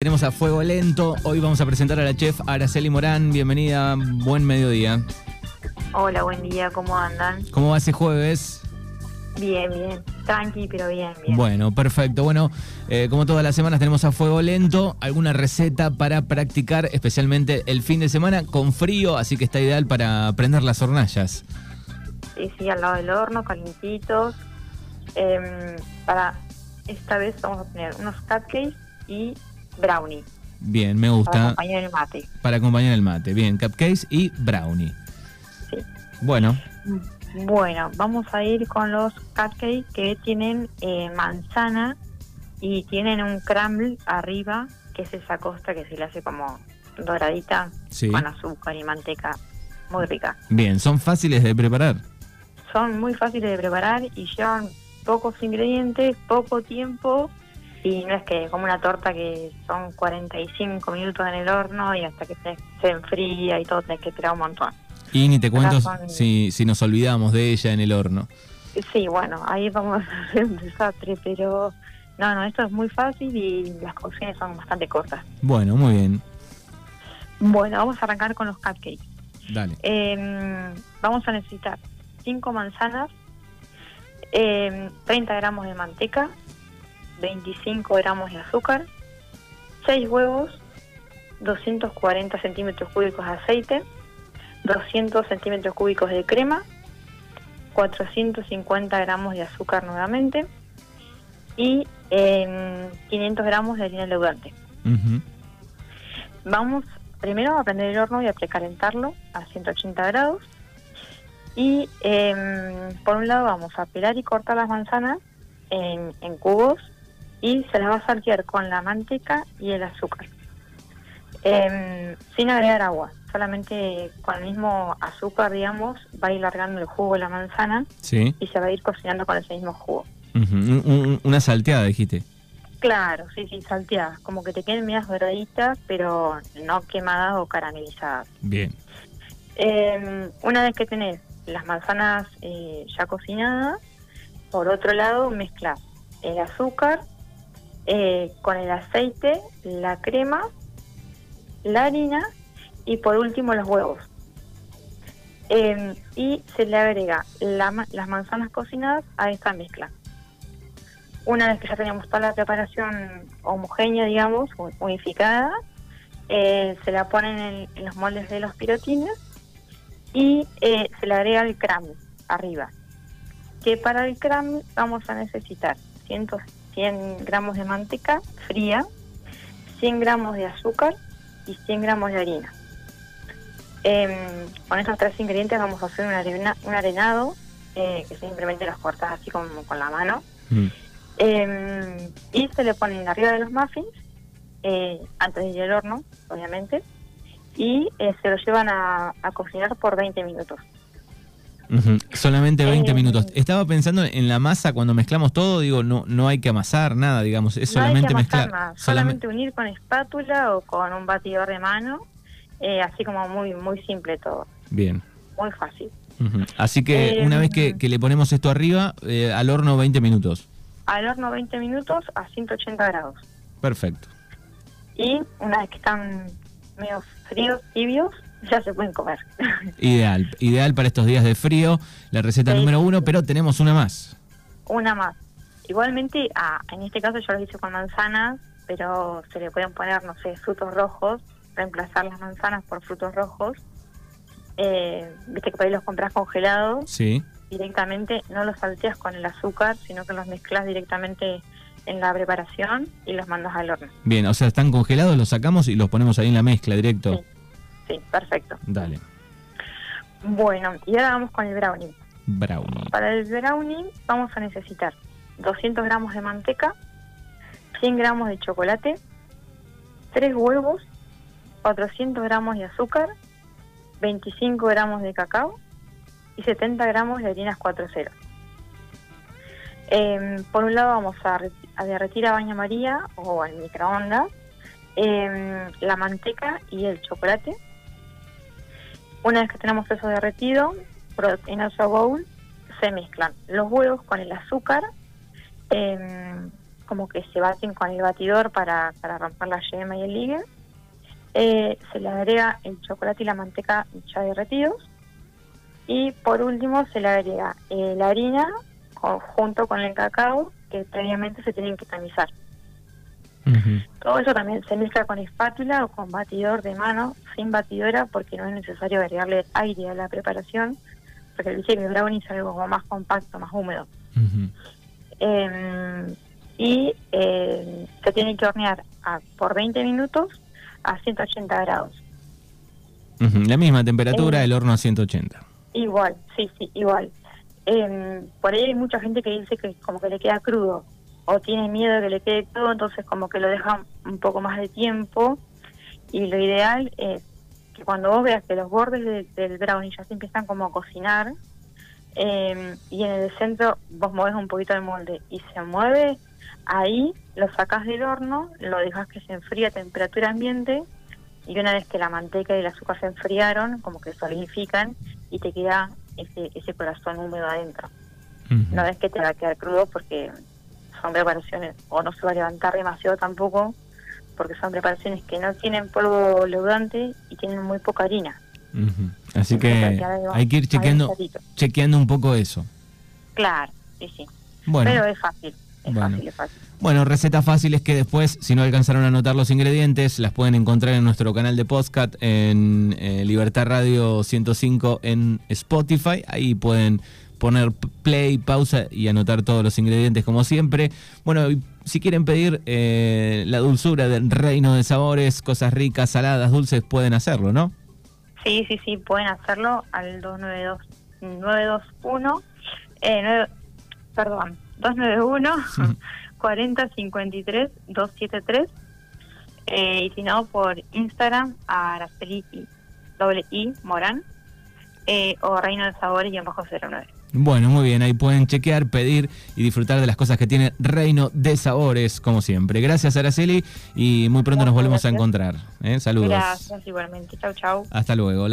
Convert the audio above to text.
Tenemos a Fuego Lento. Hoy vamos a presentar a la chef Araceli Morán. Bienvenida, buen mediodía. Hola, buen día, ¿cómo andan? ¿Cómo va ese jueves? Bien, bien, tranqui, pero bien, bien. Bueno, perfecto. Bueno, eh, como todas las semanas tenemos a Fuego Lento, alguna receta para practicar, especialmente el fin de semana con frío, así que está ideal para prender las hornallas. Sí, sí, al lado del horno, calientitos. Em, para esta vez vamos a poner unos cupcakes y brownie. Bien, me Para gusta. acompañar el mate. Para acompañar el mate. Bien, cupcakes y brownie. Sí. Bueno, Bueno, vamos a ir con los cupcakes que tienen eh, manzana y tienen un crumble arriba, que es esa costra que se le hace como doradita sí. con azúcar y manteca. Muy rica. Bien, son fáciles de preparar. Son muy fáciles de preparar y llevan pocos ingredientes, poco tiempo y no es que como una torta que son 45 minutos en el horno y hasta que se, se enfría y todo tenés que esperar un montón. Y ni te cuento son- si, si nos olvidamos de ella en el horno. Sí, bueno, ahí vamos a hacer un desastre, pero no, no, esto es muy fácil y las cocciones son bastante cortas. Bueno, muy bien. Bueno, vamos a arrancar con los cupcakes. Dale. Eh, vamos a necesitar 5 manzanas, eh, 30 gramos de manteca, 25 gramos de azúcar, 6 huevos, 240 centímetros cúbicos de aceite, 200 centímetros cúbicos de crema, 450 gramos de azúcar nuevamente y eh, 500 gramos de harina leudante. Vamos primero a prender el horno y a precalentarlo a 180 grados. Y em, por un lado vamos a pelar y cortar las manzanas en, en cubos y se las va a saltear con la manteca y el azúcar. Em, sin agregar agua, solamente con el mismo azúcar, digamos, va a ir largando el jugo de la manzana Sí. y se va a ir cocinando con ese mismo jugo. Un- un- una salteada, dijiste. Claro, sí, sí, salteadas, como que te queden medias doraditas, pero no quemadas o caramelizadas. Bien. Eh, una vez que tenés las manzanas eh, ya cocinadas, por otro lado mezclas el azúcar eh, con el aceite, la crema, la harina y por último los huevos. Eh, y se le agrega la las manzanas cocinadas a esta mezcla. Una vez que ya tenemos toda la preparación homogénea, digamos, unificada, eh, se la ponen en, los moldes de los pirotines y eh, se le agrega el crumble arriba. Que para el crumble vamos a necesitar 100, 100 gramos de manteca fría, 100 gramos de azúcar y 100 gramos de harina. Em, con estos tres ingredientes vamos a hacer un, arena- un arenado eh, que simplemente los cortas así como con la mano. Mm. Eh, y se le ponen arriba de los muffins, eh, antes de ir al horno, obviamente, y eh, se lo llevan a, a cocinar por 20 minutos. Solamente 20 Eh, minutos. Estaba pensando en la masa cuando mezclamos todo, digo, no, no hay que amasar nada, digamos, es no hay solamente mezclar. nada, Solamente- unir con espátula o con un batidor de mano, eh, así como muy muy simple todo, Bien. muy fácil. Así que Eh, una vez que, que le ponemos esto arriba, eh, al horno 20 minutos. Al horno 20 minutos a 180 grados. Perfecto. Y una vez que están medio fríos, tibios, ya se pueden comer. Ideal. Ideal para estos días de frío, la receta Sí. número uno, pero tenemos una más. Una más. Igualmente, ah, en este caso yo lo hice con manzanas, pero se le pueden poner, no sé, frutos rojos, reemplazar las manzanas por frutos rojos. Eh, Viste que por ahí los compras congelados, Sí. directamente no los salteas con el azúcar, sino que los mezclas directamente en la preparación y los mandas al horno. Bien, o sea, están congelados, los sacamos y los ponemos ahí en la mezcla directo. Sí. Sí, perfecto. Dale. Bueno, y ahora vamos con el brownie. Brownie. Para el brownie vamos a necesitar 200 gramos de manteca, 100 gramos de chocolate, 3 huevos, 400 gramos de azúcar, 25 gramos de cacao y 70 gramos de harinas 4.0. Eh, por un lado vamos a, re- a derretir a baño María o al microondas eh, la manteca y el chocolate. Una vez que tenemos eso derretido, pro- en otro bowl se mezclan los huevos con el azúcar, eh, como que se baten con el batidor para, para romper la yema y el ligue. Eh, se le agrega el chocolate y la manteca ya derretidos. Y por último se le agrega eh, la harina junto con el cacao que previamente se tienen que tamizar. Todo eso también se mezcla con espátula o con batidor de mano, sin batidora, porque no es necesario agregarle aire a la preparación, porque el de brownie es algo como más compacto, más húmedo. Em, y eh, se tiene que hornear por 20 minutos a 180 grados. La misma temperatura, el horno a 180. Igual, sí, sí, igual. Eh, por ahí hay mucha gente que dice que como que le queda crudo o tiene miedo de que le quede crudo, entonces como que lo deja un poco más de tiempo y lo ideal es que cuando vos veas que los bordes del brownie ya se empiezan como a cocinar eh, y en el centro vos mueves un poquito el molde y se mueve, ahí lo sacas del horno, lo dejas que se enfríe a temperatura ambiente y una vez que la manteca y el azúcar se enfriaron, como que solidifican y te queda ese, ese corazón húmedo adentro. No es que te va a quedar crudo porque son preparaciones, o no se va a levantar demasiado tampoco, porque son preparaciones que no tienen polvo leudante y tienen muy poca harina. Así que hay que ir chequeando, chequeando un poco eso. Claro, sí, sí. Bueno. Pero es fácil. Es fácil, es fácil. Bueno, recetas fáciles que después, si no alcanzaron a anotar los ingredientes, las pueden encontrar en nuestro canal de podcast en eh, Libertad Radio 105 en Spotify. Ahí pueden poner play, pausa y anotar todos los ingredientes como siempre. Bueno, si quieren pedir eh, la dulzura del reino de sabores, cosas ricas, saladas, dulces, pueden hacerlo, ¿no? Sí, sí, sí, pueden hacerlo al 292 921 eh, perdón, 291 40 53 273 eh, y si no por Instagram a Araceli doble I Morán eh, o Reino de Sabores y en bajo 09. Bueno, muy bien, ahí pueden chequear, pedir y disfrutar de las cosas que tiene Reino de Sabores, como siempre. Gracias, Araceli, y muy pronto nos volvemos a encontrar. ¿eh? Saludos. Gracias, igualmente. Chau, chau. Hasta luego.